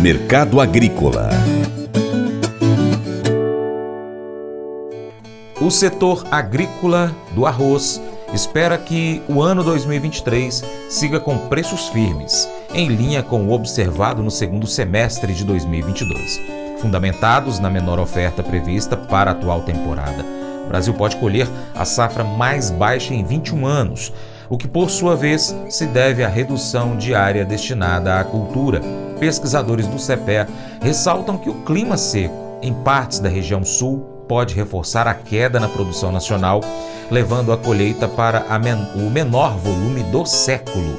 Mercado Agrícola O setor agrícola do arroz espera que o ano 2023 siga com preços firmes, em linha com o observado no segundo semestre de 2022. Fundamentados na menor oferta prevista para a atual temporada, o Brasil pode colher a safra mais baixa em 21 anos, o que por sua vez se deve à redução de área destinada à cultura. Pesquisadores do CEPE ressaltam que o clima seco em partes da região sul pode reforçar a queda na produção nacional, levando a colheita para a men o menor volume do século.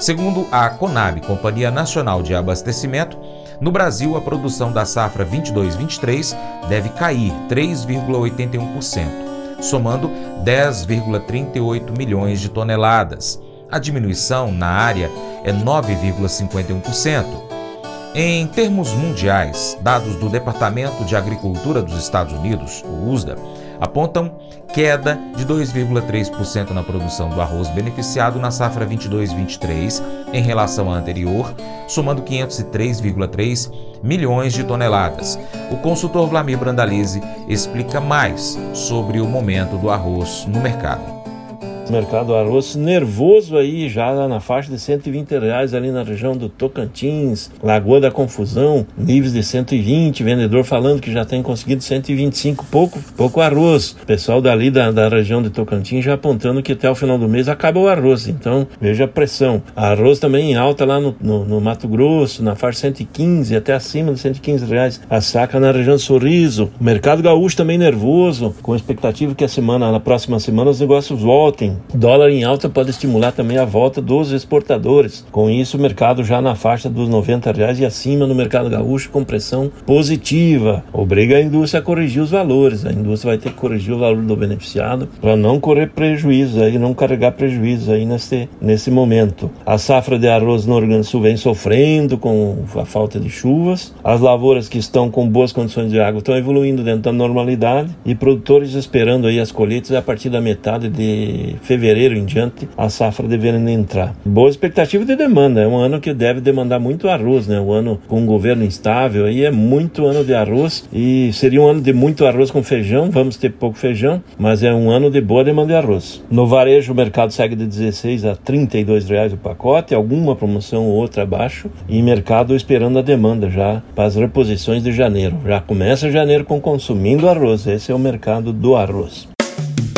Segundo a Conab, Companhia Nacional de Abastecimento, no Brasil a produção da safra 22-23 deve cair 3,81%, somando 10,38 milhões de toneladas. A diminuição na área é 9,51%. Em termos mundiais, dados do Departamento de Agricultura dos Estados Unidos, o USDA, apontam queda de 2,3% na produção do arroz beneficiado na safra 22-23 em relação à anterior, somando 503,3 milhões de toneladas. O consultor Vlamir Brandalize explica mais sobre o momento do arroz no mercado mercado arroz nervoso aí já na faixa de 120 reais ali na região do Tocantins, Lagoa da Confusão, níveis de 120, vendedor falando que já tem conseguido 125, pouco, pouco arroz. Pessoal dali da, da região de Tocantins já apontando que até o final do mês acaba o arroz, então veja a pressão. Arroz também em alta lá no, no, no Mato Grosso, na faixa 115, até acima de 115 reais a saca na região de Sorriso. Mercado gaúcho também nervoso, com expectativa que a semana, na próxima semana os negócios voltem. Dólar em alta pode estimular também a volta dos exportadores. Com isso, o mercado já na faixa dos 90 reais e acima no mercado gaúcho com pressão positiva. Obriga a indústria a corrigir os valores. A indústria vai ter que corrigir o valor do beneficiado para não correr prejuízo aí, não carregar prejuízo aí nesse, nesse momento. A safra de arroz no Rio Sul vem sofrendo com a falta de chuvas. As lavouras que estão com boas condições de água estão evoluindo dentro da normalidade e produtores esperando aí as colheitas a partir da metade de fevereiro em diante, a safra devendo entrar. Boa expectativa de demanda, é um ano que deve demandar muito arroz, né? Um ano com um governo instável, aí é muito ano de arroz e seria um ano de muito arroz com feijão, vamos ter pouco feijão, mas é um ano de boa demanda de arroz. No varejo, o mercado segue de 16 a 32 reais o pacote, alguma promoção ou outra abaixo, e mercado esperando a demanda já para as reposições de janeiro. Já começa janeiro com consumindo arroz, esse é o mercado do arroz.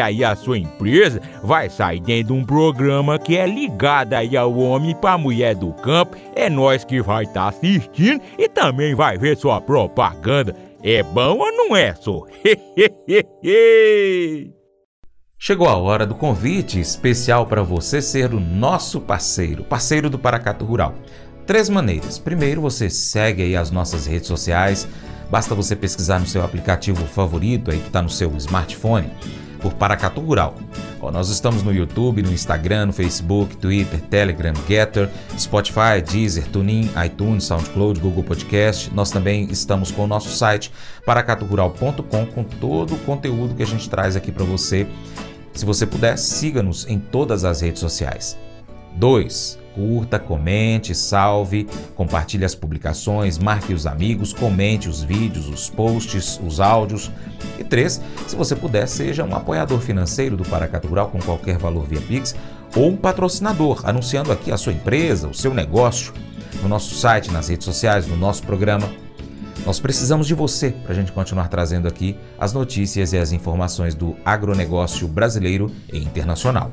aí a sua empresa vai sair dentro de um programa que é ligado aí ao homem para mulher do campo. É nós que vai estar tá assistindo e também vai ver sua propaganda. É bom ou não é, só? Chegou a hora do convite especial para você ser o nosso parceiro, parceiro do Paracato Rural. Três maneiras. Primeiro, você segue aí as nossas redes sociais. Basta você pesquisar no seu aplicativo favorito aí que está no seu smartphone por Paracatu Rural. Nós estamos no YouTube, no Instagram, no Facebook, Twitter, Telegram, Getter, Spotify, Deezer, TuneIn, iTunes, SoundCloud, Google Podcast. Nós também estamos com o nosso site paracaturural.com com todo o conteúdo que a gente traz aqui para você se você puder, siga-nos em todas as redes sociais. 2. Curta, comente, salve, compartilhe as publicações, marque os amigos, comente os vídeos, os posts, os áudios. E 3. Se você puder, seja um apoiador financeiro do Paracatu Rural com qualquer valor via Pix ou um patrocinador, anunciando aqui a sua empresa, o seu negócio, no nosso site, nas redes sociais, no nosso programa. Nós precisamos de você para a gente continuar trazendo aqui as notícias e as informações do agronegócio brasileiro e internacional.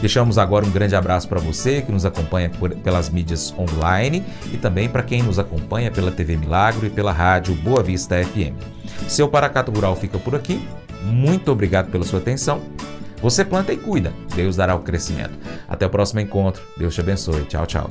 Deixamos agora um grande abraço para você que nos acompanha por, pelas mídias online e também para quem nos acompanha pela TV Milagro e pela rádio Boa Vista FM. Seu Paracato Rural fica por aqui. Muito obrigado pela sua atenção. Você planta e cuida. Deus dará o crescimento. Até o próximo encontro. Deus te abençoe. Tchau, tchau.